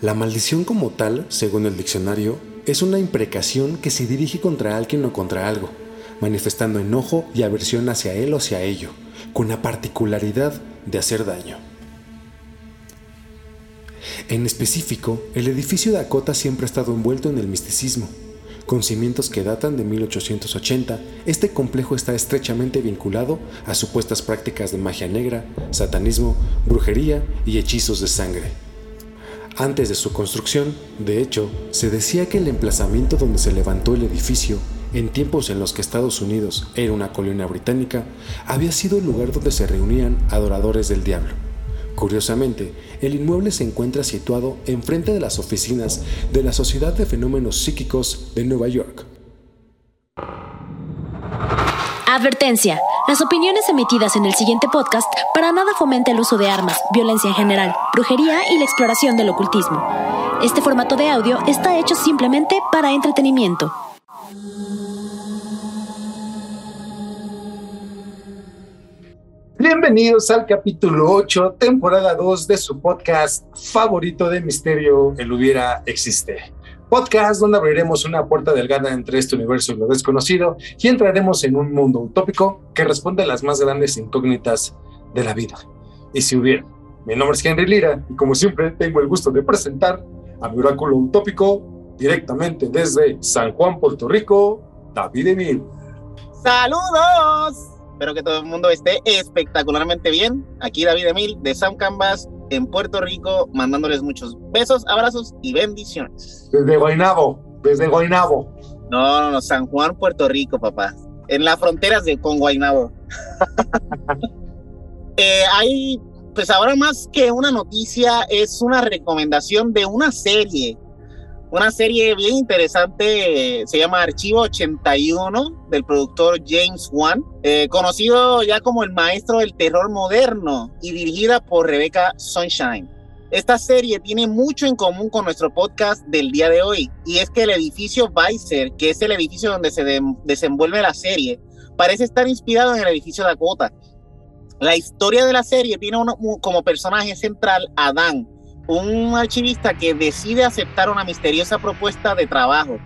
La maldición como tal, según el diccionario, es una imprecación que se dirige contra alguien o contra algo, manifestando enojo y aversión hacia él o hacia ello, con la particularidad de hacer daño. En específico, el edificio Dakota siempre ha estado envuelto en el misticismo. Con cimientos que datan de 1880, este complejo está estrechamente vinculado a supuestas prácticas de magia negra, satanismo, brujería y hechizos de sangre. Antes de su construcción, de hecho, se decía que el emplazamiento donde se levantó el edificio, en tiempos en los que Estados Unidos era una colonia británica, había sido el lugar donde se reunían adoradores del diablo. Curiosamente, el inmueble se encuentra situado enfrente de las oficinas de la Sociedad de Fenómenos Psíquicos de Nueva York. Advertencia. Las opiniones emitidas en el siguiente podcast para nada fomenta el uso de armas, violencia en general, brujería y la exploración del ocultismo. Este formato de audio está hecho simplemente para entretenimiento. Bienvenidos al capítulo 8, temporada 2 de su podcast favorito de misterio, El hubiera existe. Podcast donde abriremos una puerta delgada entre este universo y lo desconocido y entraremos en un mundo utópico que responde a las más grandes incógnitas de la vida. Y si hubiera. Mi nombre es Henry Lira y como siempre tengo el gusto de presentar a mi oráculo utópico directamente desde San Juan, Puerto Rico, David Emil. ¡Saludos! Espero que todo el mundo esté espectacularmente bien. Aquí David Emil de Sound Canvas en Puerto Rico, mandándoles muchos besos, abrazos y bendiciones. Desde Guainabo, desde Guainabo. No, no, no, San Juan, Puerto Rico, papá. En las fronteras de con Guainabo. eh, hay, pues ahora más que una noticia, es una recomendación de una serie una serie bien interesante, se llama Archivo 81 del productor James Wan, eh, conocido ya como el maestro del terror moderno y dirigida por Rebecca Sunshine. Esta serie tiene mucho en común con nuestro podcast del día de hoy y es que el edificio Weiser, que es el edificio donde se desenvuelve la serie, parece estar inspirado en el edificio Dakota. La historia de la serie tiene como personaje central a Dan, un archivista que decide aceptar una misteriosa propuesta de trabajo.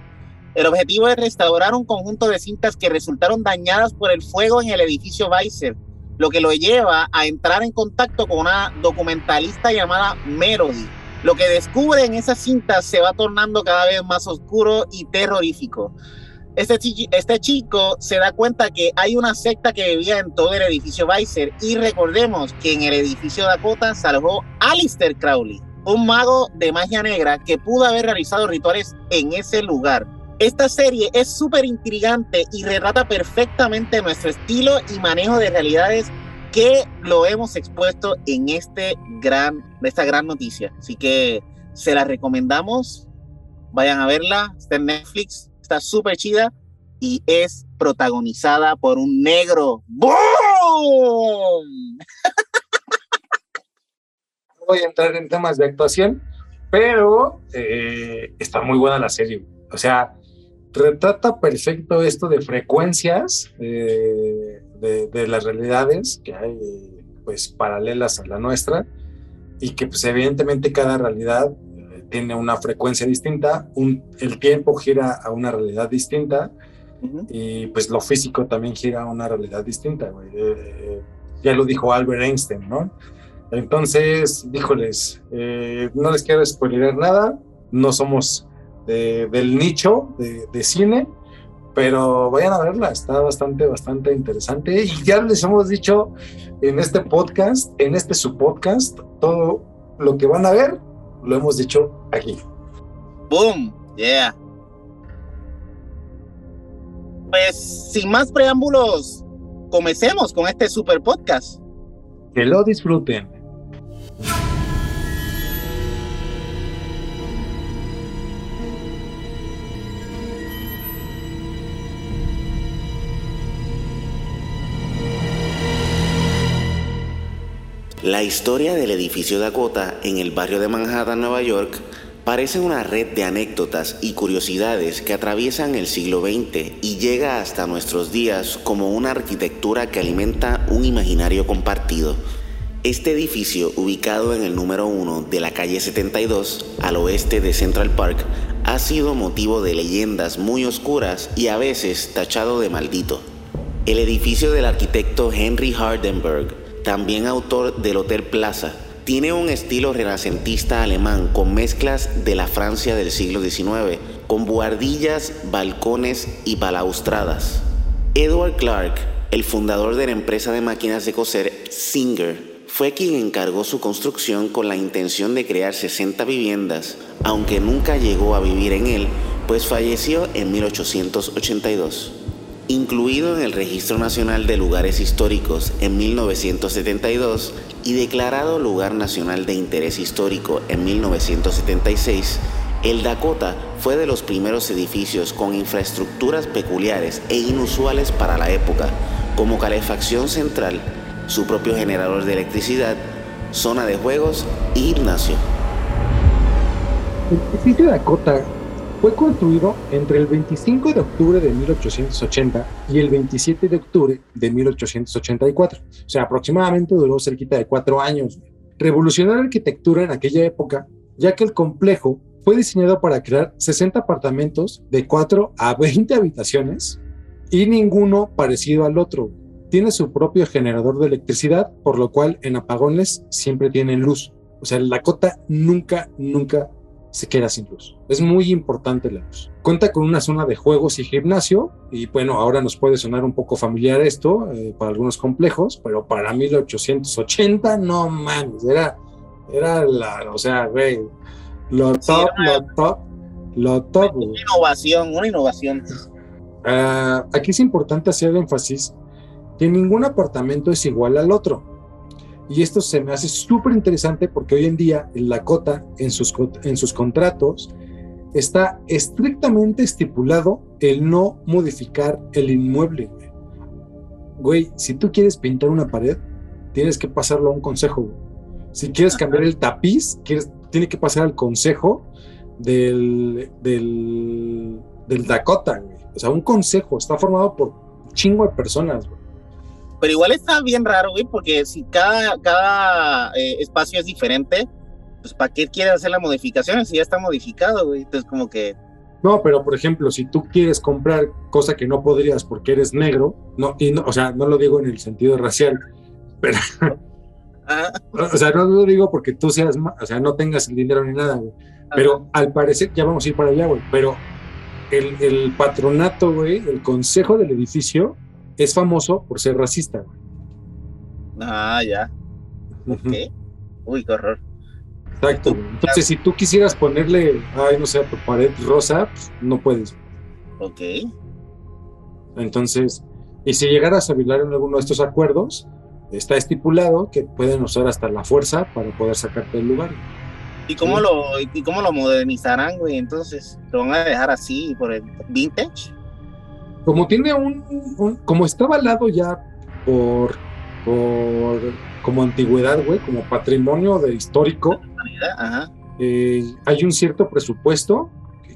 El objetivo es restaurar un conjunto de cintas que resultaron dañadas por el fuego en el edificio Weiser, lo que lo lleva a entrar en contacto con una documentalista llamada Melody. Lo que descubre en esas cintas se va tornando cada vez más oscuro y terrorífico. Este, este chico se da cuenta que hay una secta que vivía en todo el edificio Weiser y recordemos que en el edificio Dakota salvó Alistair Crowley, un mago de magia negra que pudo haber realizado rituales en ese lugar. Esta serie es súper intrigante y retrata perfectamente nuestro estilo y manejo de realidades que lo hemos expuesto en este gran, esta gran noticia. Así que se la recomendamos. Vayan a verla. Está en Netflix. Está súper chida y es protagonizada por un negro. ¡Boom! voy a entrar en temas de actuación, pero eh, está muy buena la serie. O sea, retrata perfecto esto de frecuencias eh, de, las realidades que hay pues paralelas a la nuestra y que pues evidentemente cada realidad eh, tiene una frecuencia distinta, un, el tiempo gira a una realidad distinta y pues lo físico también gira a una realidad distinta. ya lo dijo Albert Einstein, ¿no? Entonces, híjoles, eh, no les quiero spoiler nada, no somos del nicho de, cine, pero vayan a verla, está bastante, bastante interesante. Y ya les hemos dicho en este podcast, en este su podcast, todo lo que van a ver, lo hemos dicho aquí. Boom, yeah. Pues sin más preámbulos, comencemos con este super podcast. Que lo disfruten. La historia del edificio Dakota en el barrio de Manhattan, Nueva York, parece una red de anécdotas y curiosidades que atraviesan el siglo XX y llega hasta nuestros días como una arquitectura que alimenta un imaginario compartido. Este edificio, ubicado en el número 1 de la calle 72, al oeste de Central Park, ha sido motivo de leyendas muy oscuras y a veces tachado de maldito. El edificio del arquitecto Henry Hardenberg, también autor del Hotel Plaza, tiene un estilo renacentista alemán con mezclas de la Francia del siglo XIX, con buhardillas, balcones y balaustradas. Edward Clark, el fundador de la empresa de máquinas de coser Singer, fue quien encargó su construcción con la intención de crear 60 viviendas, aunque nunca llegó a vivir en él, pues falleció en 1882. Incluido en el Registro Nacional de Lugares Históricos en 1972 y declarado Lugar Nacional de Interés Histórico en 1976, el Dakota fue de los primeros edificios con infraestructuras peculiares e inusuales para la época, como calefacción central, su propio generador de electricidad, zona de juegos y gimnasio. El edificio Dakota fue construido entre el 25 de octubre de 1880 y el 27 de octubre de 1884. O sea, aproximadamente duró cerquita de cuatro años. Revolucionó la arquitectura en aquella época, ya que el complejo fue diseñado para crear 60 apartamentos de 4 a 20 habitaciones y ninguno parecido al otro tiene su propio generador de electricidad, por lo cual en apagones siempre tienen luz. O sea, la cota nunca, nunca se queda sin luz. Es muy importante la luz. Cuenta con una zona de juegos y gimnasio, y bueno, ahora nos puede sonar un poco familiar esto eh, para algunos complejos, pero para 1880, no mames, era, era la, o sea, güey, lo top, lo top, lo top. Una innovación, una innovación. Uh, aquí es importante hacer énfasis que ningún apartamento es igual al otro. Y esto se me hace súper interesante porque hoy en día en la cota, en sus, en sus contratos, está estrictamente estipulado el no modificar el inmueble. Güey, si tú quieres pintar una pared, tienes que pasarlo a un consejo. Si quieres cambiar el tapiz, quieres, tiene que pasar al consejo del, del, del Dakota. O sea, un consejo está formado por chingo de personas. Güey. Pero igual está bien raro, güey, porque si cada, cada eh, espacio es diferente, pues ¿para qué quieres hacer las modificaciones si ya está modificado, güey? Entonces como que... No, pero por ejemplo, si tú quieres comprar cosa que no podrías porque eres negro, no, y no, o sea, no lo digo en el sentido racial, pero... Ah. O sea, no lo digo porque tú seas, o sea, no tengas el dinero ni nada, güey. Pero al parecer, ya vamos a ir para allá, güey. Pero el, el patronato, güey, el consejo del edificio, es famoso por ser racista. Ah, ya. Ok. Uy, qué horror. Exacto. Entonces, si tú quisieras ponerle, ay, no sé, tu pared rosa, pues, no puedes. Ok. Entonces, y si llegaras a violar en alguno de estos acuerdos, está estipulado que pueden usar hasta la fuerza para poder sacarte del lugar. ¿Y cómo, lo, ¿Y cómo lo modernizarán, güey? Entonces, ¿lo van a dejar así por el vintage? Como tiene un, como está avalado ya por, por como antigüedad, güey, como patrimonio de histórico, eh, hay un cierto presupuesto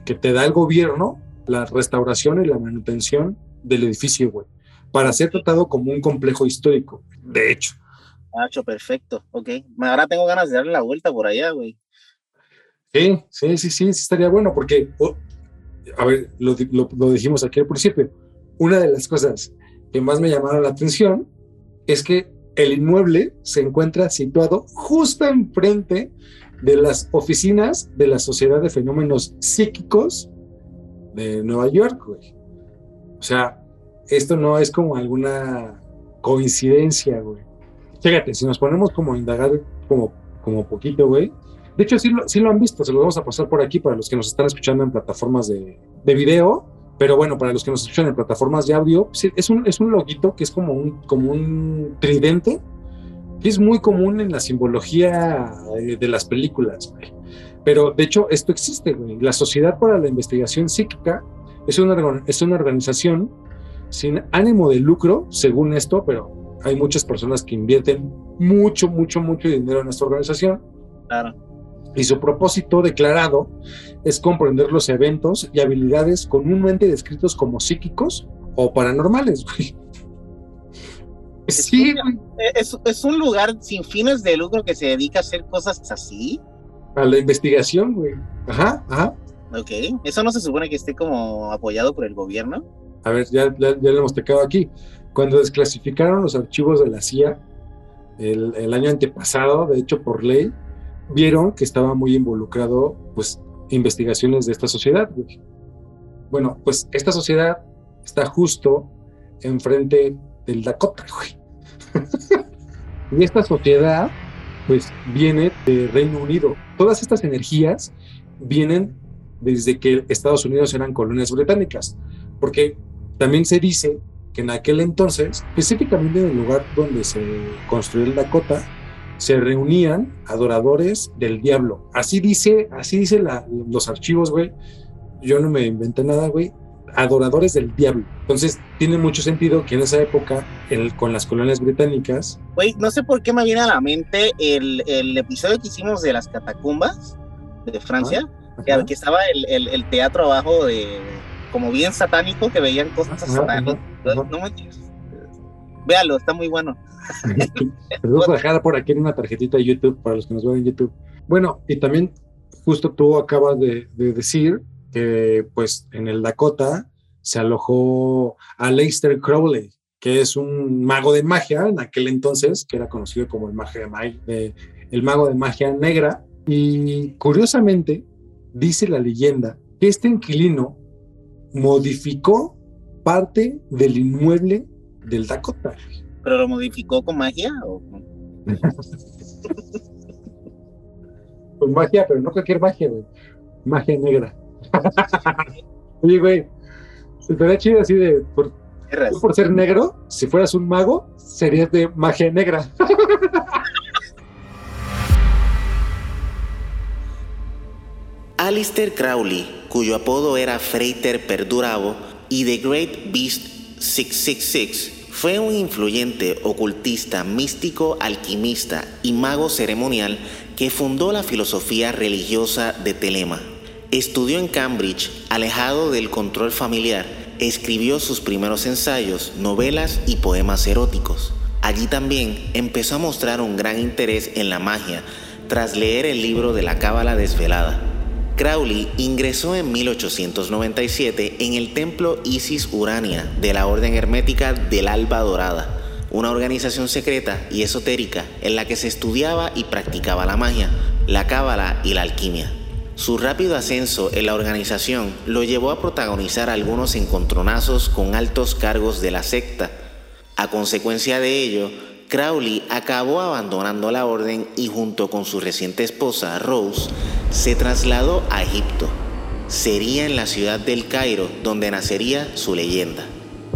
que, te da el gobierno, la restauración y la manutención del edificio, güey, para ser tratado como un complejo histórico, de hecho. Hacho, perfecto, ok. Ahora tengo ganas de darle la vuelta por allá, güey. Sí, sí, sí, sí, sí estaría bueno, porque a ver, lo, dijimos aquí al principio, una de las cosas que más me llamaron la atención es que el inmueble se encuentra situado justo enfrente de las oficinas de la Sociedad de Fenómenos Psíquicos de Nueva York, güey. O sea, esto no es como alguna coincidencia, güey. Fíjate, si nos ponemos como a indagar como, como poquito, güey. De hecho, sí lo, sí lo han visto, se lo vamos a pasar por aquí para los que nos están escuchando en plataformas de, de video pero bueno, para los que nos escuchan en plataformas de audio, es un, es un loguito que es como un, como un tridente, que es muy común en la simbología eh, de las películas. Pero de hecho, esto existe. La Sociedad para la Investigación Psíquica es una, es una organización sin ánimo de lucro, según esto, pero hay muchas personas que invierten mucho, mucho, mucho dinero en esta organización. Claro y su propósito declarado es comprender los eventos y habilidades comúnmente descritos como psíquicos o paranormales. Sí, Es, es, un lugar sin fines de lucro que se dedica a hacer cosas así. A la investigación, güey. Ajá, ajá. Ok, ¿eso no se supone que esté como apoyado por el gobierno? A ver, ya, ya, lo hemos tocado aquí. Cuando desclasificaron los archivos de la CIA el, el, año antepasado, de hecho por ley, vieron que estaba muy involucrado, pues, investigaciones de esta sociedad. Bueno, pues esta sociedad está justo enfrente del Dakota, y esta sociedad, pues, viene de Reino Unido. Todas estas energías vienen desde que Estados Unidos eran colonias británicas, porque también se dice que en aquel entonces, específicamente en el lugar donde se construyó el Dakota, se reunían adoradores del diablo. Así dice, así dice los archivos, güey. Yo no me inventé nada, güey. Adoradores del diablo. Entonces, tiene mucho sentido que en esa época, el, con las colonias británicas. Güey, no sé por qué me viene a la mente el, el episodio que hicimos de las catacumbas de Francia que, estaba el, el, teatro abajo de como bien satánico que veían cosas satánicas. No, me Véalo, está muy bueno. Vamos a dejar por aquí en una tarjetita de YouTube para los que nos ven en YouTube. Bueno, y también justo tú acabas de, de decir que pues en el Dakota se alojó a Leicester Crowley, que es un mago de magia en aquel entonces, que era conocido como el, mago de, el mago de magia negra. Y curiosamente, dice la leyenda que este inquilino modificó parte del inmueble del Dakota. ¿Pero lo modificó con magia o con magia, pero no cualquier magia, güey. Magia negra. Oye, güey, estaría chido así de. Por, por ser negro, si fueras un mago, serías de magia negra. Alistair Crowley, cuyo apodo era Freiter Perdurabo, y The Great Beast 666, fue un influyente ocultista, místico, alquimista y mago ceremonial que fundó la filosofía religiosa de Telema. Estudió en Cambridge, alejado del control familiar, escribió sus primeros ensayos, novelas y poemas eróticos. Allí también empezó a mostrar un gran interés en la magia tras leer el libro de la Cábala Desvelada. Crowley ingresó en 1897 en el templo Isis Urania de la Orden Hermética del Alba Dorada, una organización secreta y esotérica en la que se estudiaba y practicaba la magia, la cábala y la alquimia. Su rápido ascenso en la organización lo llevó a protagonizar algunos encontronazos con altos cargos de la secta. A consecuencia de ello, Crowley acabó abandonando la orden y junto con su reciente esposa Rose se trasladó a Egipto. Sería en la ciudad del Cairo donde nacería su leyenda.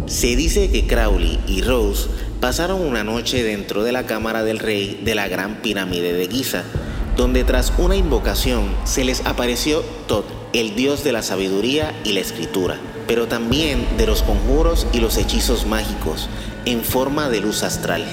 Se dice que Crowley y Rose pasaron una noche dentro de la cámara del rey de la gran pirámide de Giza, donde tras una invocación se les apareció Tot, el dios de la sabiduría y la escritura, pero también de los conjuros y los hechizos mágicos, en forma de luz astral.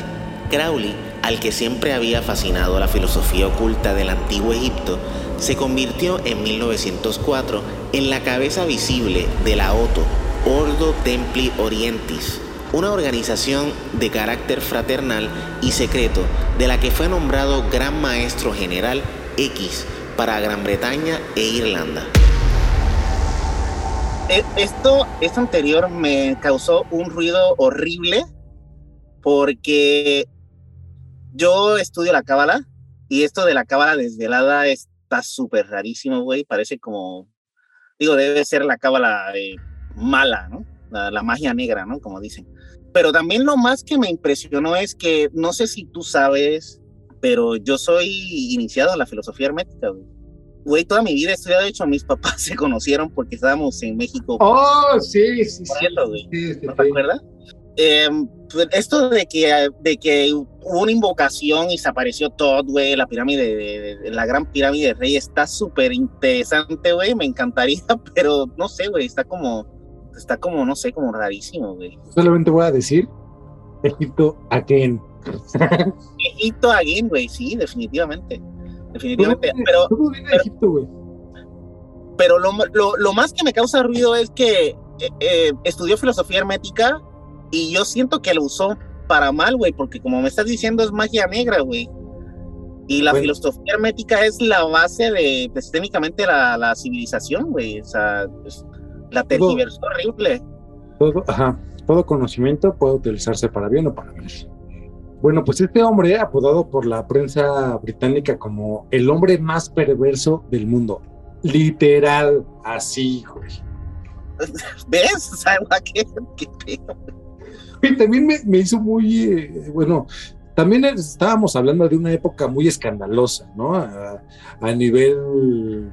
Crowley, al que siempre había fascinado la filosofía oculta del antiguo Egipto, se convirtió en 1904 en la cabeza visible de la OTO, Ordo Templi Orientis, una organización de carácter fraternal y secreto de la que fue nombrado Gran Maestro General X para Gran Bretaña e Irlanda. E, esto, esto anterior me causó un ruido horrible porque yo estudio la cábala y esto de la cábala desvelada está súper rarísimo, güey. Parece como, digo, debe ser la cábala eh, mala, ¿no? La, magia negra, ¿no? Como dicen. Pero también lo más que me impresionó es que, no sé si tú sabes, pero yo soy iniciado en la filosofía hermética, güey. Güey, toda mi vida he estudiado, de hecho, mis papás se conocieron porque estábamos en México. Oh, sí, sí, sí. ¿No te acuerdas? Em, pues, esto de que, de que hubo una invocación y se apareció todo, güey, la pirámide, de, la gran pirámide de rey, está súper interesante, güey, me encantaría, pero no sé, güey, está como, está como, no sé, como rarísimo, güey. Solamente voy a decir, Egipto again. Egipto again, güey, sí, definitivamente. Definitivamente, pero... pero, lo, lo, lo, más que me causa ruido es que eh, eh, estudió filosofía hermética y yo siento que lo usó para mal, güey, porque como me estás diciendo es magia negra, güey. Y la filosofía hermética es la base de, pues, técnicamente, la, la civilización, güey. O sea, pues, la tergiversó horrible. Todo, ajá, todo conocimiento puede utilizarse para bien o para mal. Bueno, pues este hombre, apodado por la prensa británica como el hombre más perverso del mundo, literal, así, güey. ¿Ves? O sea, ¿qué, qué Y también me, me hizo muy, eh, bueno, también estábamos hablando de una época muy escandalosa, ¿no? A, nivel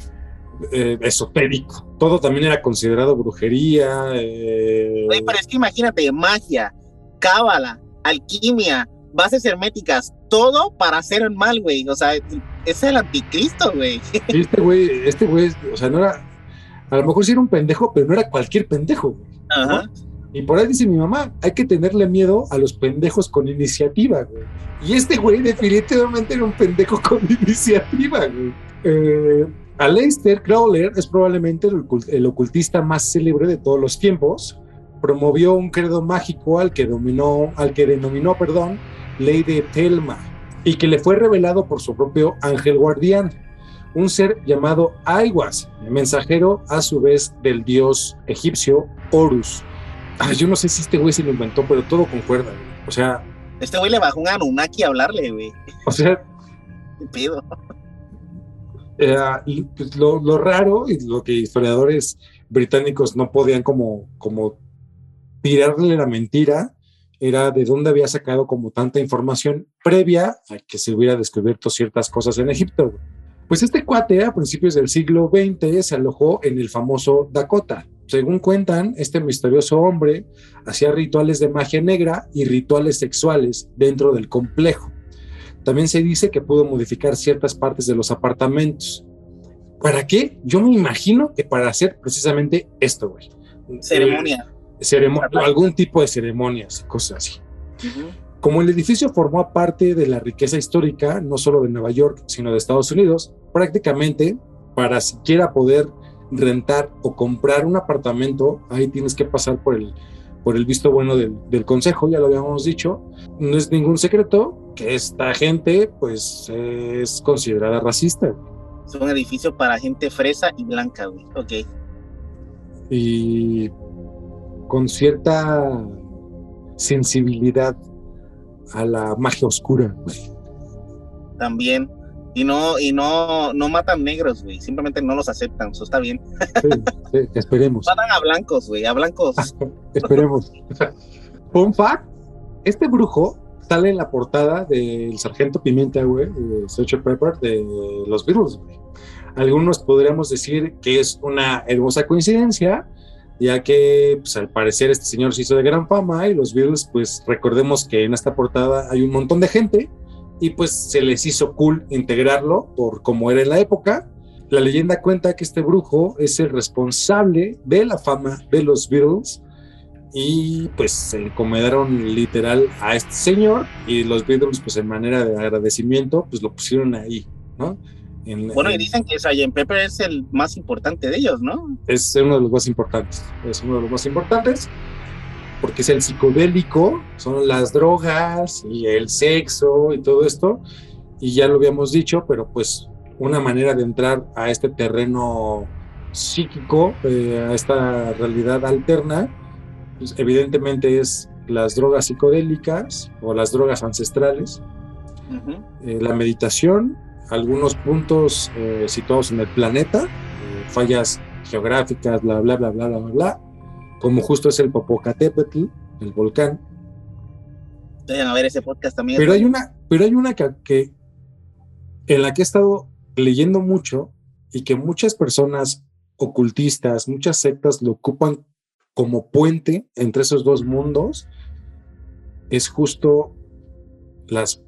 eh, esotérico. Todo también era considerado brujería. Eh... pero es que imagínate, magia, cábala, alquimia, bases herméticas, todo para hacer el mal, güey. O sea, es el anticristo, güey. Este güey, este güey, o sea, no era, a lo mejor sí era un pendejo, pero no era cualquier pendejo, güey. Ajá. Y por ahí dice mi mamá, hay que tenerle miedo a los pendejos con iniciativa, güey. Y este güey definitivamente era un pendejo con iniciativa, güey. Eh, Aleister Crowler es probablemente el, ocultista más célebre de todos los tiempos. Promovió un credo mágico al que, dominó, al que denominó, perdón, Ley de Telma, y que le fue revelado por su propio ángel guardián, un ser llamado Aiwas, mensajero a su vez del dios egipcio Horus yo no sé si este güey se lo inventó, pero todo concuerda, O sea. Este güey le bajó un Anunnaki a hablarle, güey. O sea. ¿Qué pido? y pues, lo, raro y lo que historiadores británicos no podían como, como tirarle la mentira era de dónde había sacado como tanta información previa a que se hubiera descubierto ciertas cosas en Egipto. Pues este cuate a principios del siglo XX se alojó en el famoso Dakota, según cuentan, este misterioso hombre hacía rituales de magia negra y rituales sexuales dentro del complejo. También se dice que pudo modificar ciertas partes de los apartamentos. ¿Para qué? Yo me imagino que para hacer precisamente esto, güey. Ceremonia. algún tipo de ceremonias y cosas así. Como el edificio formó parte de la riqueza histórica, no solo de Nueva York, sino de Estados Unidos, prácticamente para siquiera poder rentar o comprar un apartamento, ahí tienes que pasar por el, por el visto bueno del, consejo, ya lo habíamos dicho. No es ningún secreto que esta gente pues es considerada racista. Es un edificio para gente fresa y blanca, güey. Ok. Y con cierta sensibilidad a la magia oscura. También y no, y no, no matan negros, güey. Simplemente no los aceptan. Eso está bien. Sí, esperemos. Matan a blancos, güey, a blancos. esperemos. Fun fact: este brujo sale en la portada del Sargento Pimienta, güey, de Sgt. Pepper, de los Beatles, güey. Algunos podríamos decir que es una hermosa coincidencia, ya que pues, al parecer este señor se hizo de gran fama y los Beatles, pues recordemos que en esta portada hay un montón de gente y pues se les hizo cool integrarlo por como era en la época. La leyenda cuenta que este brujo es el responsable de la fama de los Beatles y pues se encomendaron literal a este señor y los Beatles pues en manera de agradecimiento pues lo pusieron ahí, ¿no? bueno, y dicen que Sgt. Pepper es el más importante de ellos, ¿no? Es uno de los más importantes, es uno de los más importantes porque es el psicodélico, son las drogas y el sexo y todo esto, y ya lo habíamos dicho, pero pues una manera de entrar a este terreno psíquico, eh, a esta realidad alterna, pues evidentemente es las drogas psicodélicas o las drogas ancestrales, eh, la meditación, algunos puntos eh, situados en el planeta, fallas geográficas, bla, bla, bla, bla, bla, bla, como justo es el Popocatépetl, el volcán. Vayan a ver ese podcast también. Pero hay una, pero hay una que, en la que he estado leyendo mucho y que muchas personas ocultistas, muchas sectas lo ocupan como puente entre esos dos mundos, es justo las,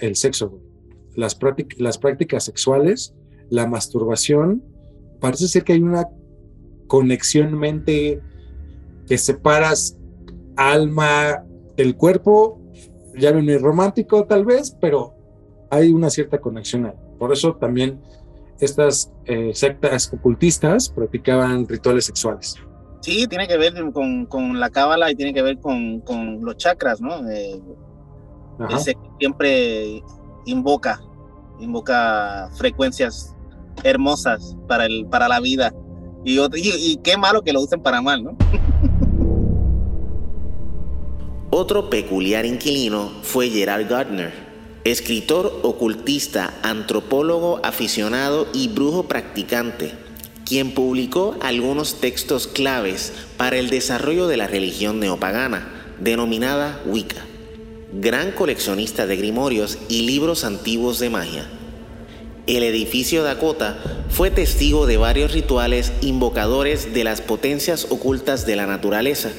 el sexo, las, las prácticas sexuales, la masturbación. Parece ser que hay una conexión mente que separas alma del cuerpo, ya no romántico tal vez, pero hay una cierta conexión ahí. Por eso también estas eh, sectas ocultistas practicaban rituales sexuales. Sí, tiene que ver con, con la cábala y tiene que ver con, con los chakras, ¿no? Eh, Ese siempre invoca, invoca frecuencias hermosas para, el, para la vida. Y, y, qué malo que lo usen para mal, ¿no? Otro peculiar inquilino fue Gerard Gardner, escritor, ocultista, antropólogo aficionado y brujo practicante, quien publicó algunos textos claves para el desarrollo de la religión neopagana, denominada Wicca gran coleccionista de grimorios y libros antiguos de magia. El edificio Dakota fue testigo de varios rituales invocadores de las potencias ocultas de la naturaleza.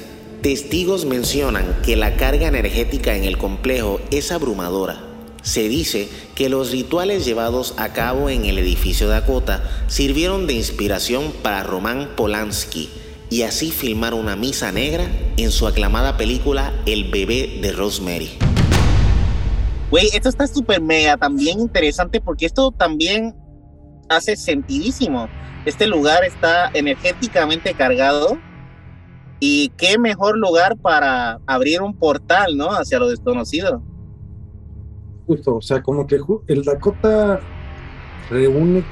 Testigos mencionan que la carga energética en el complejo es abrumadora. Se dice que los rituales llevados a cabo en el edificio Dakota sirvieron de inspiración para Roman Polanski, y así filmar una misa negra en su aclamada película El bebé de Rosemary. Güey, esto está súper mega también interesante porque esto también hace sentidísimo. Este lugar está energéticamente cargado y qué mejor lugar para abrir un portal, ¿no? Hacia lo desconocido. Justo, o sea, como que el Dakota reúne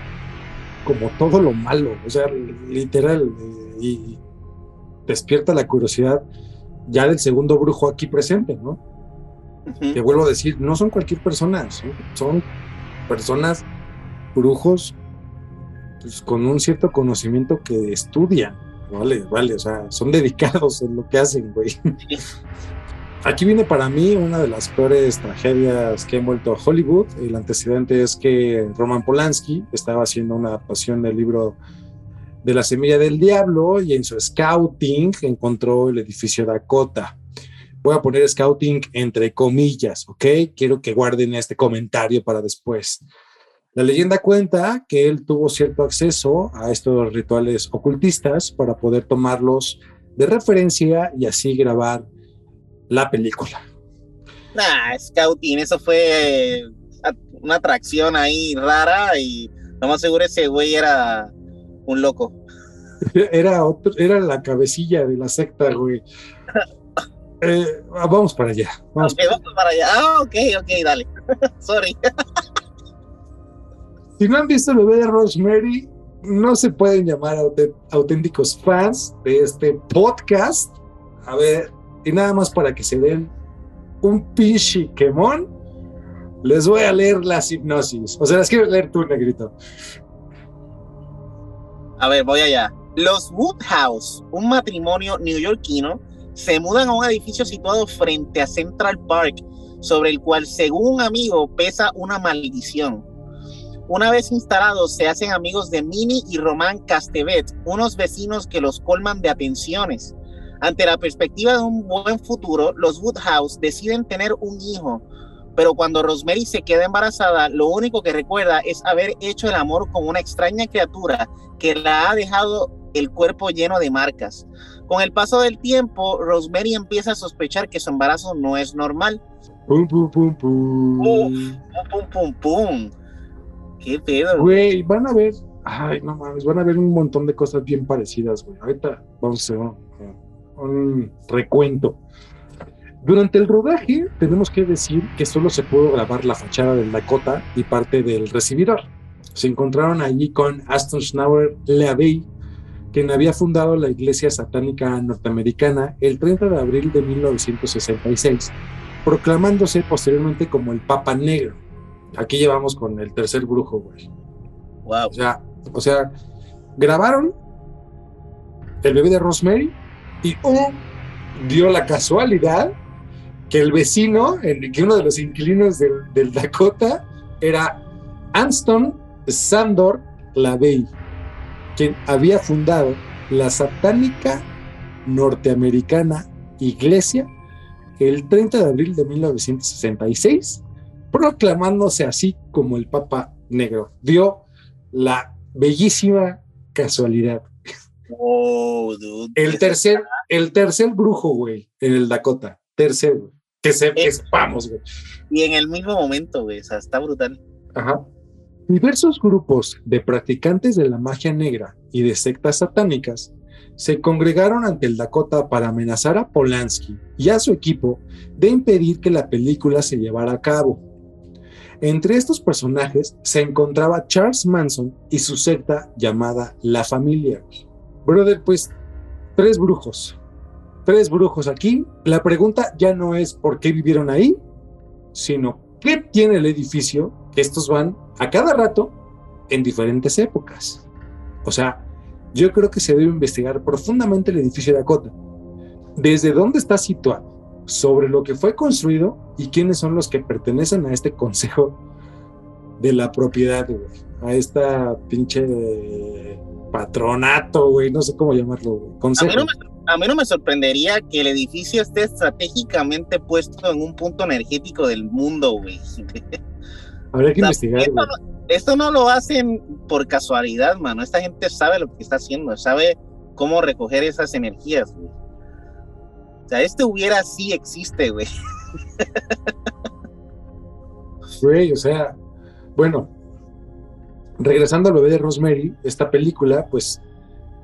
como todo lo malo, o sea, literal, y despierta la curiosidad ya del segundo brujo aquí presente, ¿no? Te vuelvo a decir, no son cualquier persona, son, personas, brujos, pues, con un cierto conocimiento que estudian, vale, vale, o sea, son dedicados en lo que hacen, güey. Aquí viene para mí una de las peores tragedias que ha envuelto a Hollywood. El antecedente es que Roman Polanski estaba haciendo una adaptación del libro de la semilla del diablo y en su scouting encontró el edificio Dakota. Voy a poner scouting entre comillas, ¿ok? Quiero que guarden este comentario para después. La leyenda cuenta que él tuvo cierto acceso a estos rituales ocultistas para poder tomarlos de referencia y así grabar la película. Nah, scouting, eso fue una atracción ahí rara y lo más seguro ese güey era un loco. Era, otro, era la cabecilla de la secta, güey. Eh, vamos para allá. Vamos. para allá. Ah, ok, ok, dale. Sorry. Si no han visto el bebé de Rosemary, no se pueden llamar auténticos fans de este podcast. A ver, y nada más para que se den un pinche quemón, les voy a leer las hipnosis. O sea, las quiero leer tú, negrito. A ver, voy allá. Los Woodhouse, un matrimonio neoyorquino, se mudan a un edificio situado frente a Central Park, sobre el cual, según un amigo, pesa una maldición. Una vez instalados, se hacen amigos de Minnie y Román Castevet, unos vecinos que los colman de atenciones. Ante la perspectiva de un buen futuro, los Woodhouse deciden tener un hijo, pero cuando Rosemary se queda embarazada, lo único que recuerda es haber hecho el amor con una extraña criatura que la ha dejado el cuerpo lleno de marcas. Con el paso del tiempo, Rosemary empieza a sospechar que su embarazo no es normal. Pum, pum, pum, pum. pum, pum, pum, Qué. Güey, van a ver, ay, no mames, van a ver un montón de cosas bien parecidas, güey. Ahorita vamos a hacer un recuento. Durante el rodaje, tenemos que decir que solo se pudo grabar la fachada del Dakota y parte del recibidor. Se encontraron allí con Aston Schnauer LeAbbey, quien había fundado la Iglesia Satánica Norteamericana el 30 de abril de 1966, proclamándose posteriormente como el Papa Negro. Aquí llevamos con el tercer brujo, güey. Wow. O sea, o sea, grabaron el bebé de Rosemary y oh, dio la casualidad que el vecino, que uno de los inquilinos del, Dakota, era Anston Sandor Lavey, quien había fundado la satánica norteamericana Iglesia el 30 de abril de 1966, proclamándose así como el Papa Negro. Dio la bellísima casualidad. Oh, el tercer, el tercer brujo, güey, en el Dakota. Tercer, güey que, se, que sepamos, güey. Y en el mismo momento, güey, o sea, está brutal. Ajá. Diversos grupos de practicantes de la magia negra y de sectas satánicas se congregaron ante el Dakota para amenazar a Polanski y a su equipo de impedir que la película se llevara a cabo. Entre estos personajes se encontraba Charles Manson y su secta llamada La Familia. Brother, pues tres brujos. Tres brujos aquí. La pregunta ya no es por qué vivieron ahí, sino qué tiene el edificio que estos van a cada rato en diferentes épocas. O sea, yo creo que se debe investigar profundamente el edificio de Dakota. Desde dónde está situado, sobre lo que fue construido y quiénes son los que pertenecen a este consejo de la propiedad, güey. A esta pinche patronato, güey. No sé cómo llamarlo, güey. Consejo. A mí, no me, sorprendería que el edificio esté estratégicamente puesto en un punto energético del mundo, güey. Habría que investigar, güey esto no lo hacen por casualidad, mano. Esta gente sabe lo que está haciendo, sabe cómo recoger esas energías, güey. O sea, este hubiera sí existe, güey. Güey, o sea, bueno, regresando a lo de Rosemary, esta película, pues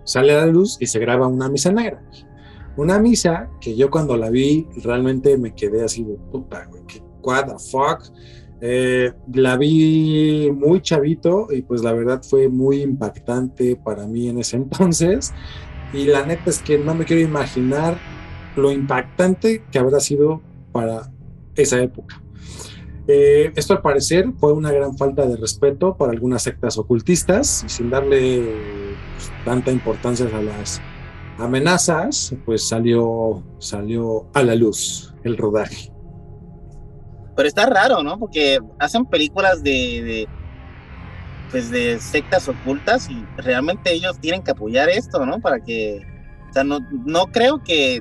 sale a la luz y se graba una misa negra. Una misa que yo cuando la vi realmente me quedé así de puta, güey, que what the fuck eh, la vi muy chavito y pues la verdad fue muy impactante para mí en ese entonces. Y la neta es que no me quiero imaginar lo impactante que habrá sido para esa época. Eh, esto al parecer fue una gran falta de respeto para algunas sectas ocultistas y sin darle pues, tanta importancia a las amenazas, pues salió, salió a la luz el rodaje. Pero está raro, ¿no? Porque hacen películas de, pues de sectas ocultas y realmente ellos tienen que apoyar esto, ¿no? Para que, o sea, no, no creo que,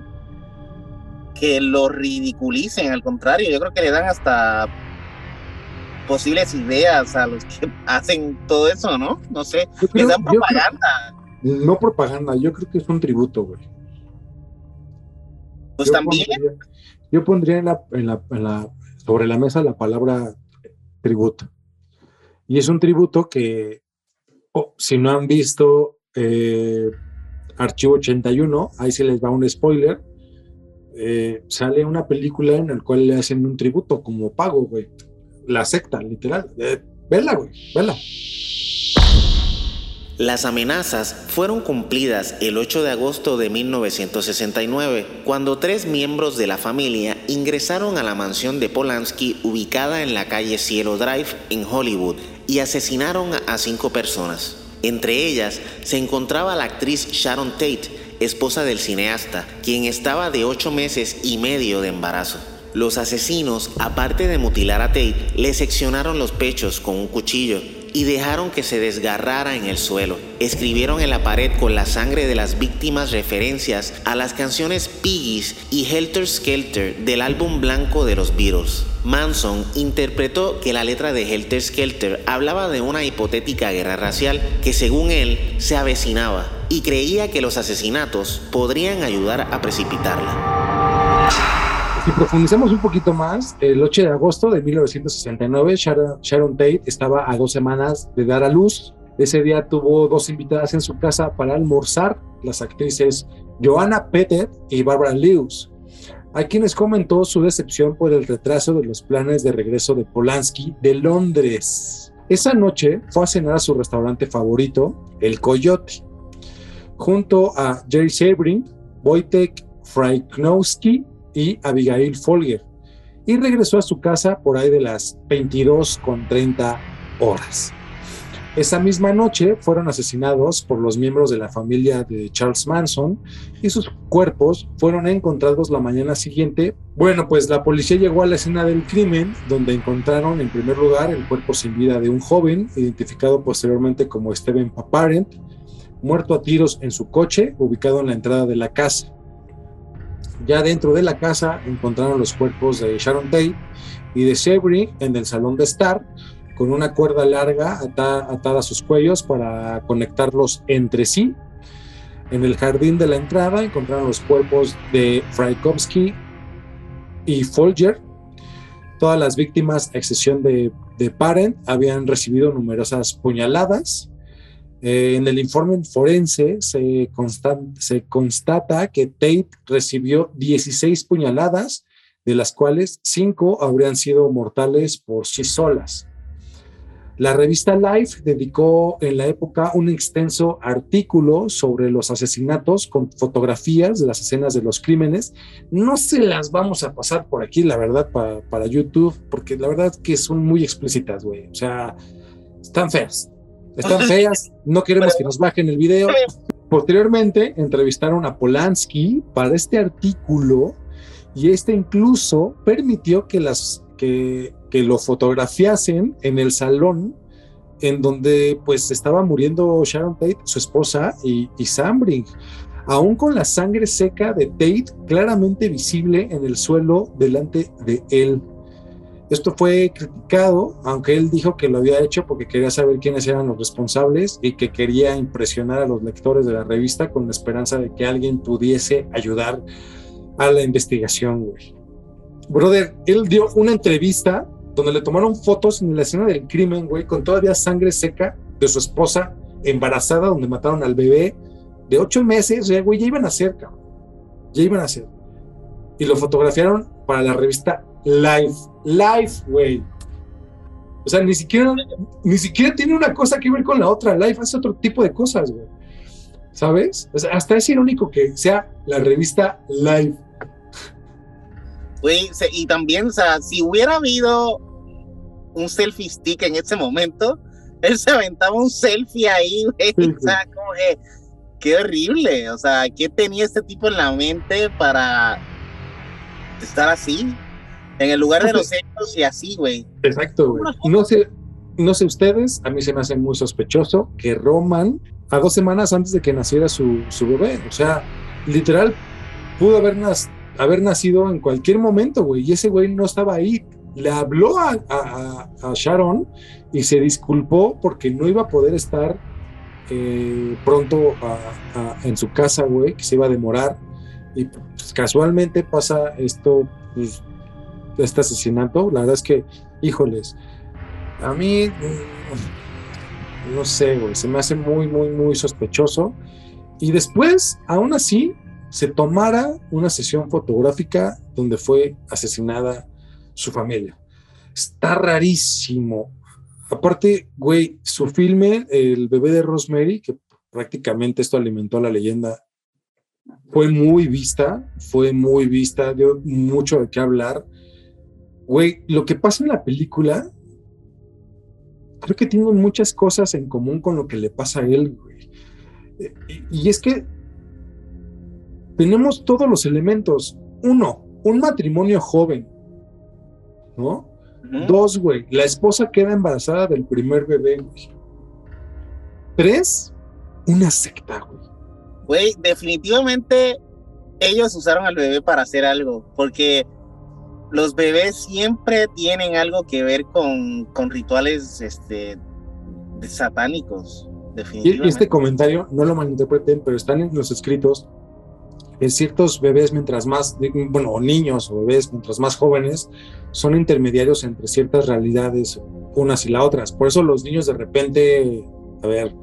que lo ridiculicen, al contrario, yo creo que le dan hasta posibles ideas a los que hacen todo eso, ¿no? No sé, les dan propaganda. no propaganda, yo creo que es un tributo, güey. Pues también. yo pondría en la, en la sobre la mesa la palabra tributo. Y es un tributo que, oh, si no han visto eh, Archivo 81, ahí se les va un spoiler, eh, sale una película en la cual le hacen un tributo como pago, güey. La secta, literal. Eh, vela, güey, vela. Las amenazas fueron cumplidas el 8 de agosto de 1969, cuando tres miembros de la familia ingresaron a la mansión de Polanski ubicada en la calle Cielo Drive en Hollywood y asesinaron a cinco personas. Entre ellas se encontraba la actriz Sharon Tate, esposa del cineasta, quien estaba de ocho meses y medio de embarazo. Los asesinos, aparte de mutilar a Tate, le seccionaron los pechos con un cuchillo y dejaron que se desgarrara en el suelo. Escribieron en la pared con la sangre de las víctimas referencias a las canciones Piggies y Helter Skelter del álbum blanco de los Beatles. Manson interpretó que la letra de Helter Skelter hablaba de una hipotética guerra racial que según él se avecinaba y creía que los asesinatos podrían ayudar a precipitarla. Si profundizamos un poquito más, el 8 de agosto de 1969, Sharon, Tate estaba a dos semanas de dar a luz. Ese día tuvo dos invitadas en su casa para almorzar, las actrices Joanna Pettet y Barbara Lewis, a quienes comentó su decepción por el retraso de los planes de regreso de Polanski de Londres. Esa noche fue a cenar a su restaurante favorito, El Coyote, junto a Jerry Sebring, Wojtek Fryknowski y Abigail Folger, y regresó a su casa por ahí de las 22 con 30 horas. Esa misma noche fueron asesinados por los miembros de la familia de Charles Manson y sus cuerpos fueron encontrados la mañana siguiente. Bueno, pues la policía llegó a la escena del crimen donde encontraron en primer lugar el cuerpo sin vida de un joven identificado posteriormente como Steven Paparent, muerto a tiros en su coche ubicado en la entrada de la casa. Ya dentro de la casa encontraron los cuerpos de Sharon Tate y de Sebring en el salón de estar, con una cuerda larga atada, a sus cuellos para conectarlos entre sí. En el jardín de la entrada encontraron los cuerpos de Frykowski y Folger. Todas las víctimas, a excepción de, Parent, habían recibido numerosas puñaladas Eh, en el informe forense se, se constata que Tate recibió 16 puñaladas, de las cuales 5 habrían sido mortales por sí solas. La revista Life dedicó en la época un extenso artículo sobre los asesinatos con fotografías de las escenas de los crímenes. No se las vamos a pasar por aquí, la verdad, para, para YouTube, porque la verdad que son muy explícitas, güey. O sea, están feas. Están feas. No queremos que nos bajen el video. Posteriormente entrevistaron a Polanski para este artículo y este incluso permitió que las que que lo fotografiasen en el salón en donde pues estaba muriendo Sharon Tate, su esposa, y, y Sambring, aún con la sangre seca de Tate claramente visible en el suelo delante de él. Esto fue criticado, aunque él dijo que lo había hecho porque quería saber quiénes eran los responsables y que quería impresionar a los lectores de la revista con la esperanza de que alguien pudiese ayudar a la investigación, güey. Brother, él dio una entrevista donde le tomaron fotos en la escena del crimen, güey, con todavía sangre seca de su esposa embarazada, donde mataron al bebé de ocho meses, güey, ya iban a ser, cabrón. Ya iban a ser. Y lo fotografiaron para la revista Life. Life, güey. O sea, ni siquiera, ni siquiera tiene una cosa que ver con la otra. Life hace otro tipo de cosas, güey. ¿Sabes? O sea, hasta es irónico que sea la revista Life y también, o sea, si hubiera habido un selfie stick en ese momento, él se aventaba un selfie ahí, güey. O sea, como que, qué horrible. O sea, ¿qué tenía este tipo en la mente para estar así? En el lugar de los hechos y así, güey. Exacto, güey. No sé, no sé ustedes, a mí se me hace muy sospechoso que Roman, a dos semanas antes de que naciera su, su bebé, o sea, literal, pudo haber nacido haber nacido en cualquier momento, güey. Y ese güey no estaba ahí. Le habló a, Sharon y se disculpó porque no iba a poder estar eh, pronto en su casa, güey, que se iba a demorar. Y pues, casualmente pasa esto, pues, este asesinato. La verdad es que, híjoles, a mí, mm, no sé, güey, se me hace muy, muy, muy sospechoso. Y después, aún así, se tomara una sesión fotográfica donde fue asesinada su familia. Está rarísimo. Aparte, güey, su filme, El bebé de Rosemary, que prácticamente esto alimentó la leyenda, fue muy vista, fue muy vista, dio mucho de qué hablar. Güey, lo que pasa en la película, creo que tiene muchas cosas en común con lo que le pasa a él, güey. Y es que tenemos todos los elementos. Uno, un matrimonio joven, ¿no? Dos, güey, la esposa queda embarazada del primer bebé, güey. Tres, una secta, güey. Güey, definitivamente ellos usaron al bebé para hacer algo, porque los bebés siempre tienen algo que ver con, con rituales este, satánicos. Definitivamente. Y este comentario, no lo malinterpreten, pero están en los escritos ciertos bebés, mientras más, bueno, niños o bebés, mientras más jóvenes, son intermediarios entre ciertas realidades, unas y las otras. Por eso los niños de repente, a ver,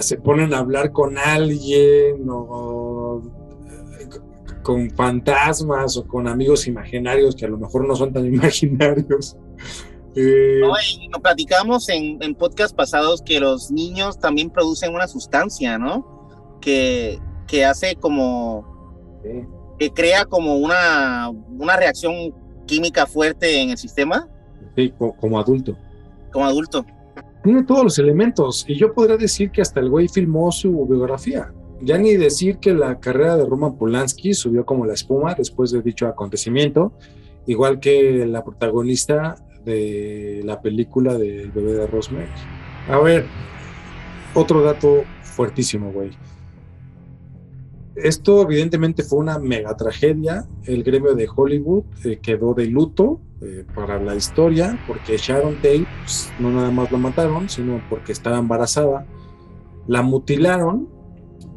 se ponen a hablar con alguien o eh, con fantasmas o con amigos imaginarios que a lo mejor no son tan imaginarios. Eh, no, y lo platicamos en, en podcast pasados que los niños también producen una sustancia, ¿no? Que, que hace como, que crea como una, una reacción química fuerte en el sistema. Sí, como, adulto. Como adulto. Tiene todos los elementos y yo podría decir que hasta el güey filmó su biografía. Ya ni decir que la carrera de Roman Polanski subió como la espuma después de dicho acontecimiento, igual que la protagonista de la película del bebé de Rosemary. A ver, otro dato fuertísimo, güey. Esto evidentemente fue una mega tragedia. El gremio de Hollywood eh, quedó de luto eh, para la historia porque Sharon Tate pues, no nada más la mataron, sino porque estaba embarazada. La mutilaron,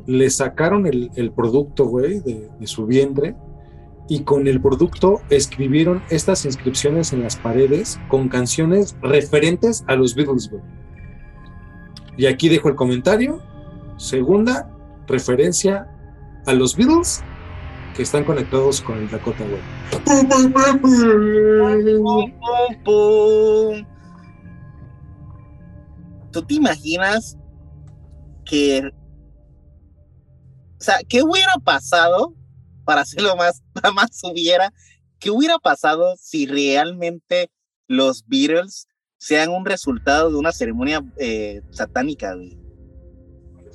le sacaron el, producto, güey, de, su vientre y con el producto escribieron estas inscripciones en las paredes con canciones referentes a los Beatles, güey. Y aquí dejo el comentario. Segunda, referencia a los Beatles que están conectados con el Dakota, güey. ¿Tú te imaginas que... O sea, ¿qué hubiera pasado, para hacerlo más, más hubiera, qué hubiera pasado si realmente los Beatles sean un resultado de una ceremonia eh, satánica?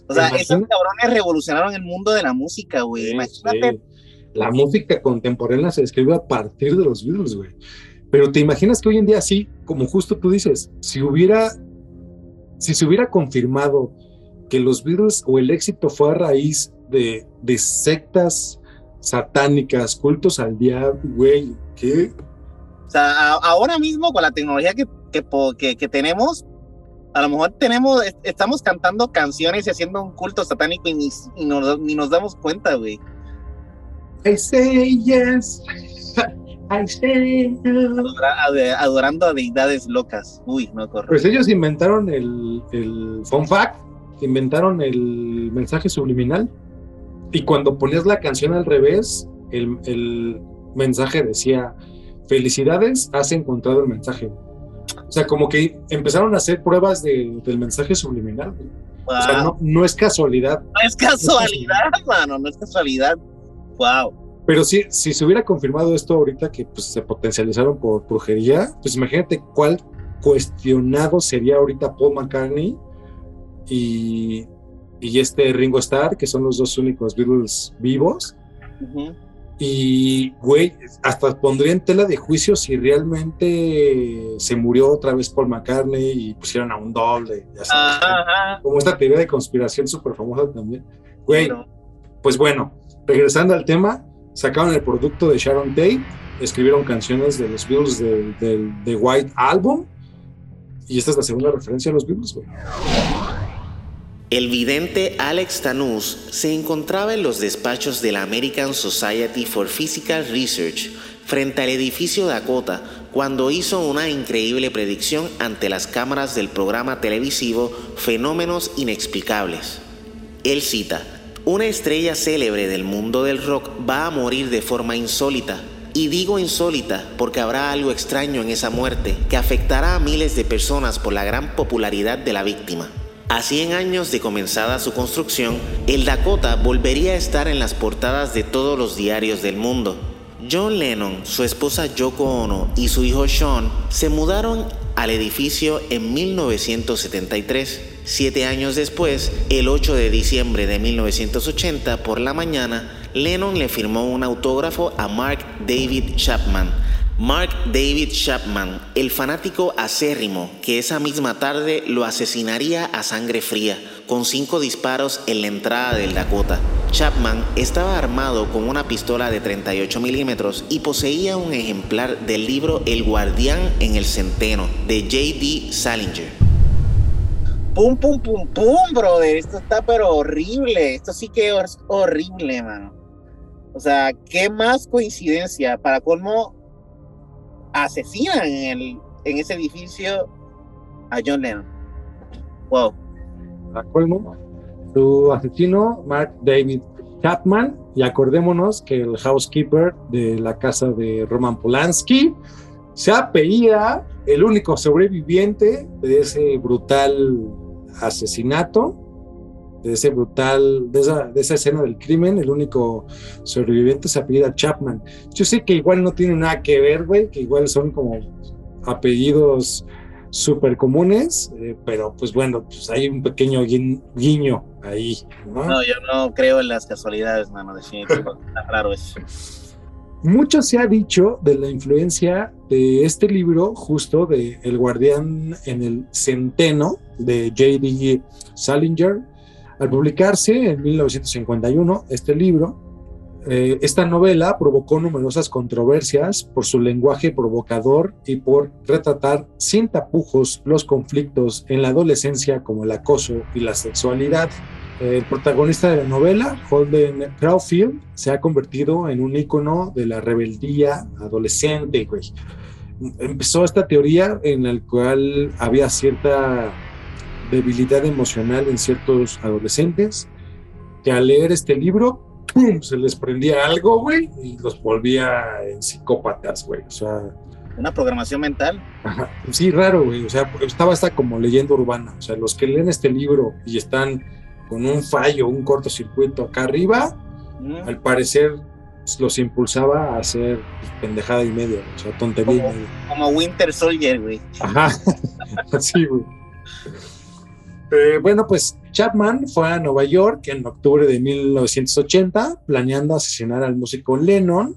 O sea, esos cabrones revolucionaron el mundo de la música, güey. Imagínate. La música contemporánea se escribe a partir de los Beatles, güey. Pero te imaginas que hoy en día sí, como justo tú dices, si hubiera, si se hubiera confirmado que los Beatles o el éxito fue a raíz de, de sectas satánicas, cultos al diablo, güey, ¿qué? O sea, ahora mismo con la tecnología que, que, que tenemos, a lo mejor tenemos, estamos cantando canciones y haciendo un culto satánico y ni, nos, ni nos damos cuenta, güey. I say yes. I say adorando a deidades locas. Uy, no corre. Pues ellos inventaron el, el fun fact, inventaron el mensaje subliminal. Y cuando ponías la canción al revés, el, el mensaje decía: Felicidades, has encontrado el mensaje. O sea, como que empezaron a hacer pruebas de, del mensaje subliminal. O sea, no, no, es casualidad. No es casualidad, mano, no es casualidad. Wow. Pero si, si se hubiera confirmado esto ahorita que pues, se potencializaron por brujería, pues imagínate cuál cuestionado sería ahorita Paul McCartney y, y este Ringo Starr, que son los dos únicos Beatles vivos. Y, güey, hasta pondría en tela de juicio si realmente se murió otra vez Paul McCartney y pusieron a un doble, ya sabes. Como esta teoría de conspiración súper famosa también. Güey, pues bueno, regresando al tema, sacaron el producto de Sharon Tate, escribieron canciones de los Beatles del de, White Album, y esta es la segunda referencia a los Beatles, güey. El vidente Alex Tanús se encontraba en los despachos de la American Society for Physical Research frente al edificio Dakota cuando hizo una increíble predicción ante las cámaras del programa televisivo Fenómenos Inexplicables. Él cita, una estrella célebre del mundo del rock va a morir de forma insólita. Y digo insólita porque habrá algo extraño en esa muerte que afectará a miles de personas por la gran popularidad de la víctima. A 100 años de comenzada su construcción, el Dakota volvería a estar en las portadas de todos los diarios del mundo. John Lennon, su esposa Yoko Ono y su hijo Sean se mudaron al edificio en 1973. Siete años después, el 8 de diciembre de 1980 por la mañana, Lennon le firmó un autógrafo a Mark David Chapman, Mark David Chapman, el fanático acérrimo que esa misma tarde lo asesinaría a sangre fría, con cinco disparos en la entrada del Dakota. Chapman estaba armado con una pistola de 38 milímetros y poseía un ejemplar del libro El Guardián en el Centeno de J.D. Salinger. Pum, pum, pum, pum, brother. Esto está pero horrible. Esto sí que es horrible, mano. O sea, qué más coincidencia. Para colmo, asesinan en, el, en ese edificio a John Lennon. Wow. A colmo, su asesino, Mark David Chapman, y acordémonos que el housekeeper de la casa de Roman Polanski se apellida el único sobreviviente de ese brutal asesinato de ese brutal, de esa, de esa escena del crimen, el único sobreviviente se apellida Chapman. Yo sé que igual no tiene nada que ver, güey, que igual son como apellidos súper comunes, eh, pero pues bueno, pues hay un pequeño guiño ahí, ¿no? No, yo no creo en las casualidades, mano, definitivamente, raro eso. Mucho se ha dicho de la influencia de este libro, justo de El Guardián en el Centeno, de J.D. Salinger, al publicarse en 1951 este libro, eh, esta novela provocó numerosas controversias por su lenguaje provocador y por retratar sin tapujos los conflictos en la adolescencia como el acoso y la sexualidad. El protagonista de la novela, Holden Caulfield, se ha convertido en un ícono de la rebeldía adolescente. Empezó esta teoría en la cual había cierta debilidad emocional en ciertos adolescentes que al leer este libro, ¡pum! se les prendía algo, güey, y los volvía en psicópatas, güey. O sea, una programación mental. Ajá. Sí, raro, güey. O sea, estaba hasta como leyenda urbana. O sea, los que leen este libro y están con un fallo, un cortocircuito acá arriba, Mm. al parecer los impulsaba a hacer pendejada y media, o sea, tontería Como-. Como Winter Soldier, güey. Ajá, así, güey. Eh, bueno, pues Chapman fue a Nueva York en octubre de 1980, planeando asesinar al músico Lennon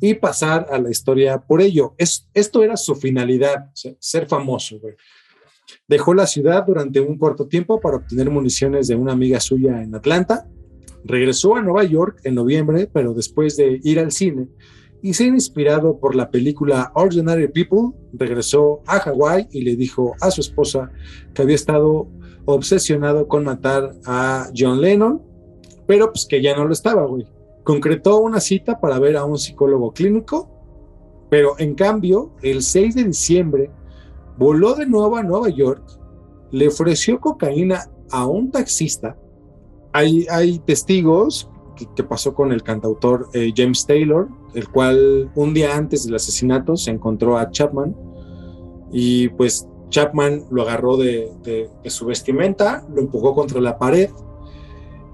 y pasar a la historia por ello. Es, esto era su finalidad, ser famoso. Dejó la ciudad durante un corto tiempo para obtener municiones de una amiga suya en Atlanta. Regresó a Nueva York en noviembre, pero después de ir al cine y ser inspirado por la película Ordinary People, regresó a Hawái y le dijo a su esposa que había estado obsesionado con matar a John Lennon, pero pues que ya no lo estaba, güey. Concretó una cita para ver a un psicólogo clínico, pero en cambio, el 6 de diciembre, voló de nuevo a Nueva York, le ofreció cocaína a un taxista. Hay, hay testigos que, pasó con el cantautor eh, James Taylor, el cual un día antes del asesinato se encontró a Chapman y pues Chapman lo agarró de, de- de su vestimenta, lo empujó contra la pared.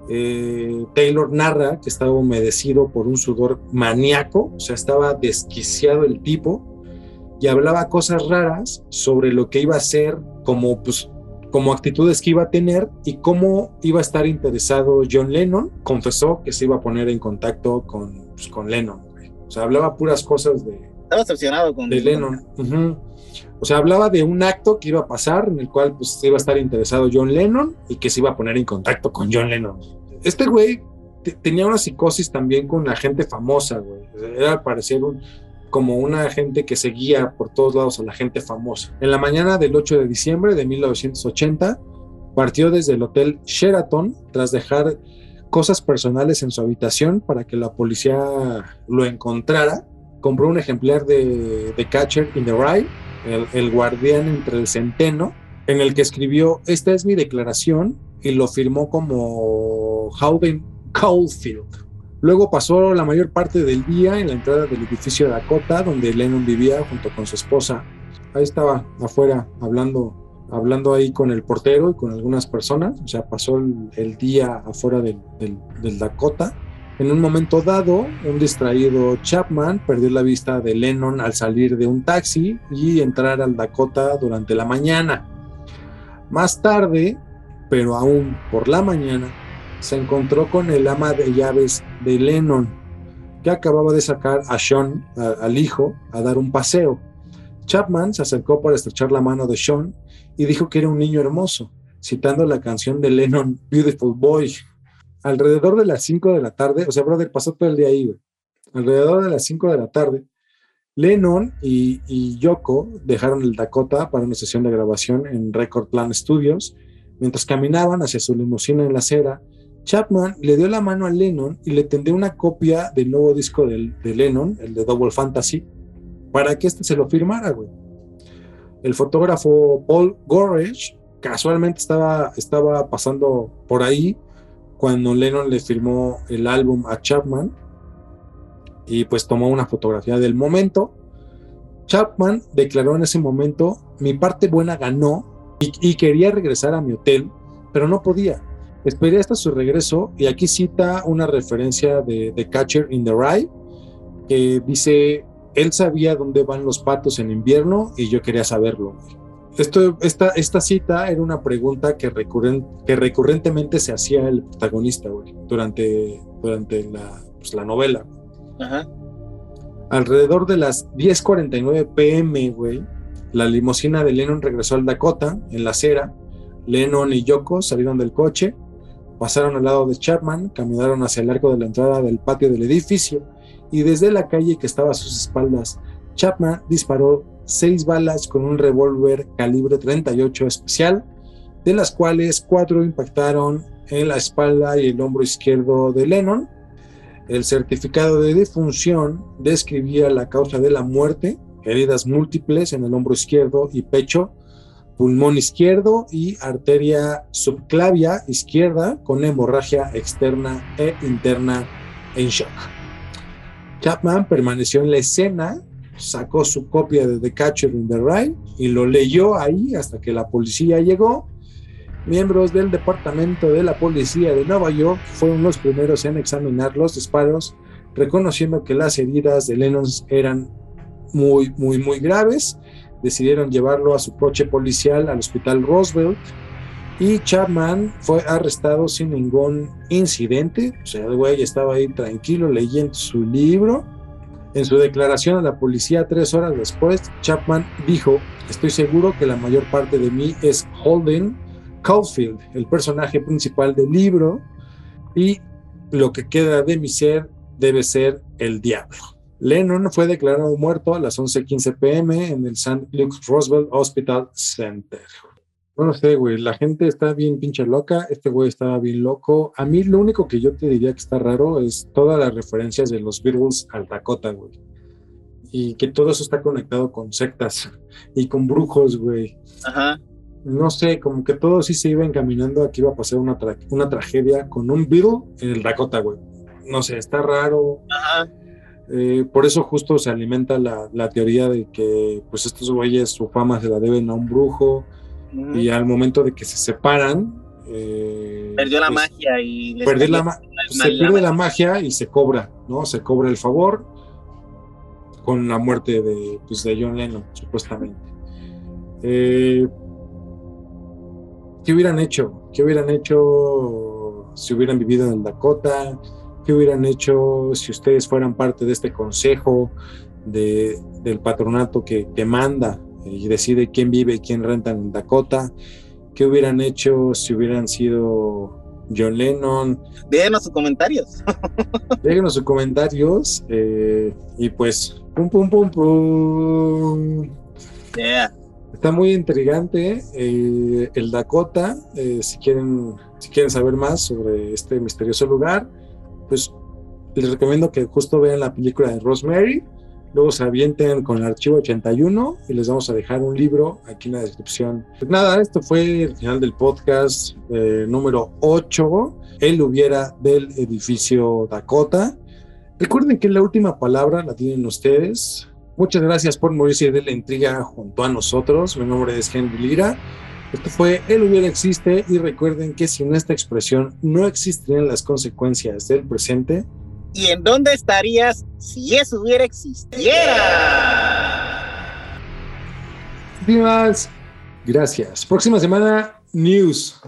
Eh, Taylor narra que estaba humedecido por un sudor maníaco, o sea, estaba desquiciado el tipo y hablaba cosas raras sobre lo que iba a ser como pues como actitudes que iba a tener y cómo iba a estar interesado John Lennon. Confesó que se iba a poner en contacto con, pues, con Lennon. O sea, hablaba puras cosas de, Estaba obsesionado con de Lennon. O sea, hablaba de un acto que iba a pasar en el cual pues iba a estar interesado John Lennon y que se iba a poner en contacto con John Lennon. Este güey te- tenía una psicosis también con la gente famosa, güey. Era al parecer un, como una gente que seguía por todos lados a la gente famosa. En la mañana del 8 de diciembre de 1980 partió desde el hotel Sheraton tras dejar cosas personales en su habitación para que la policía lo encontrara compró un ejemplar de The Catcher in the Rye, el, guardián entre el centeno, en el que escribió, esta es mi declaración, y lo firmó como Howden Caulfield. Luego pasó la mayor parte del día en la entrada del edificio Dakota, donde Lennon vivía junto con su esposa. Ahí estaba afuera hablando, hablando ahí con el portero y con algunas personas. O sea, pasó el, día afuera del Dakota. En un momento dado, un distraído Chapman perdió la vista de Lennon al salir de un taxi y entrar al Dakota durante la mañana. Más tarde, pero aún por la mañana, se encontró con el ama de llaves de Lennon, que acababa de sacar a Sean, al hijo, a dar un paseo. Chapman se acercó para estrechar la mano de Sean y dijo que era un niño hermoso, citando la canción de Lennon, Beautiful Boy. Alrededor de las 5 de la tarde, o sea, brother, pasó todo el día ahí, güey. Alrededor de las 5 de la tarde, Lennon y, y Yoko dejaron el Dakota para una sesión de grabación en Record Plan Studios. Mientras caminaban hacia su limusina en la acera, Chapman le dio la mano a Lennon y le tendió una copia del nuevo disco de, Lennon, el de Double Fantasy, para que este se lo firmara, güey. El fotógrafo Paul Goresh casualmente estaba, estaba pasando por ahí cuando Lennon le firmó el álbum a Chapman y pues tomó una fotografía del momento. Chapman declaró en ese momento, mi parte buena ganó y, quería regresar a mi hotel, pero no podía. Esperé hasta su regreso y aquí cita una referencia de, de Catcher in the Rye que dice, él sabía dónde van los patos en invierno y yo quería saberlo. Esto, esta, esta cita era una pregunta que, recurren, que recurrentemente se hacía el protagonista güey, durante, durante la, pues, la novela. Ajá. Alrededor de las 10:49 pm, güey, la limusina de Lennon regresó al Dakota en la acera. Lennon y Yoko salieron del coche, pasaron al lado de Chapman, caminaron hacia el arco de la entrada del patio del edificio y desde la calle que estaba a sus espaldas, Chapman disparó seis balas con un revólver calibre 38 especial, de las cuales cuatro impactaron en la espalda y el hombro izquierdo de Lennon. El certificado de defunción describía la causa de la muerte, heridas múltiples en el hombro izquierdo y pecho pulmón izquierdo y arteria subclavia izquierda con hemorragia externa e interna en shock. Chapman permaneció en la escena, sacó su copia de The Catcher in the Rye y lo leyó ahí hasta que la policía llegó. Miembros del Departamento de la Policía de Nueva York fueron los primeros en examinar los disparos, reconociendo que las heridas de Lennon eran muy, muy, muy graves decidieron llevarlo a su coche policial al hospital Roosevelt y Chapman fue arrestado sin ningún incidente. O sea, el güey estaba ahí tranquilo leyendo su libro. En su declaración a la policía tres horas después, Chapman dijo, estoy seguro que la mayor parte de mí es Holden Caulfield, el personaje principal del libro, y lo que queda de mi ser debe ser el diablo. Lennon fue declarado muerto a las 11:15 pm en el St. Luke's Roosevelt Hospital Center. No sé, güey, la gente está bien pinche loca, este güey estaba bien loco. A mí lo único que yo te diría que está raro es todas las referencias de los Beatles al Dakota, güey. Y que todo eso está conectado con sectas y con brujos, güey. Ajá. No sé, como que todo sí se iba encaminando a que iba a pasar una, una tragedia con un Beatle en el Dakota, güey. No sé, está raro. Ajá eh, por eso justo se alimenta la, la, teoría de que pues estos güeyes su fama se la deben a un brujo y al momento de que se separan eh, perdió la pues, magia y la se pierde la magia y se cobra no se cobra el favor con la muerte de, pues, de John Lennon supuestamente eh, ¿qué hubieran hecho? ¿qué hubieran hecho si hubieran vivido en el Dakota? ¿Qué hubieran hecho si ustedes fueran parte de este consejo de, del patronato que, que, manda y decide quién vive y quién renta en Dakota? ¿Qué hubieran hecho si hubieran sido John Lennon? Déjenos sus comentarios. Déjenos sus comentarios eh, y pues, pum, pum, pum, pum. Yeah. Está muy intrigante eh, el Dakota. Eh, si quieren, si quieren saber más sobre este misterioso lugar, pues les recomiendo que justo vean la película de Rosemary, luego se avienten con el archivo 81 y les vamos a dejar un libro aquí en la descripción. Pues nada, esto fue el final del podcast eh, número 8, él hubiera del edificio Dakota. Recuerden que la última palabra la tienen ustedes. Muchas gracias por morirse de la intriga junto a nosotros. Mi nombre es Henry Lira. Esto fue El hubiera existe y recuerden que sin esta expresión no existirían las consecuencias del presente. ¿Y en dónde estarías si eso hubiera existiera? Gracias. Próxima semana, news.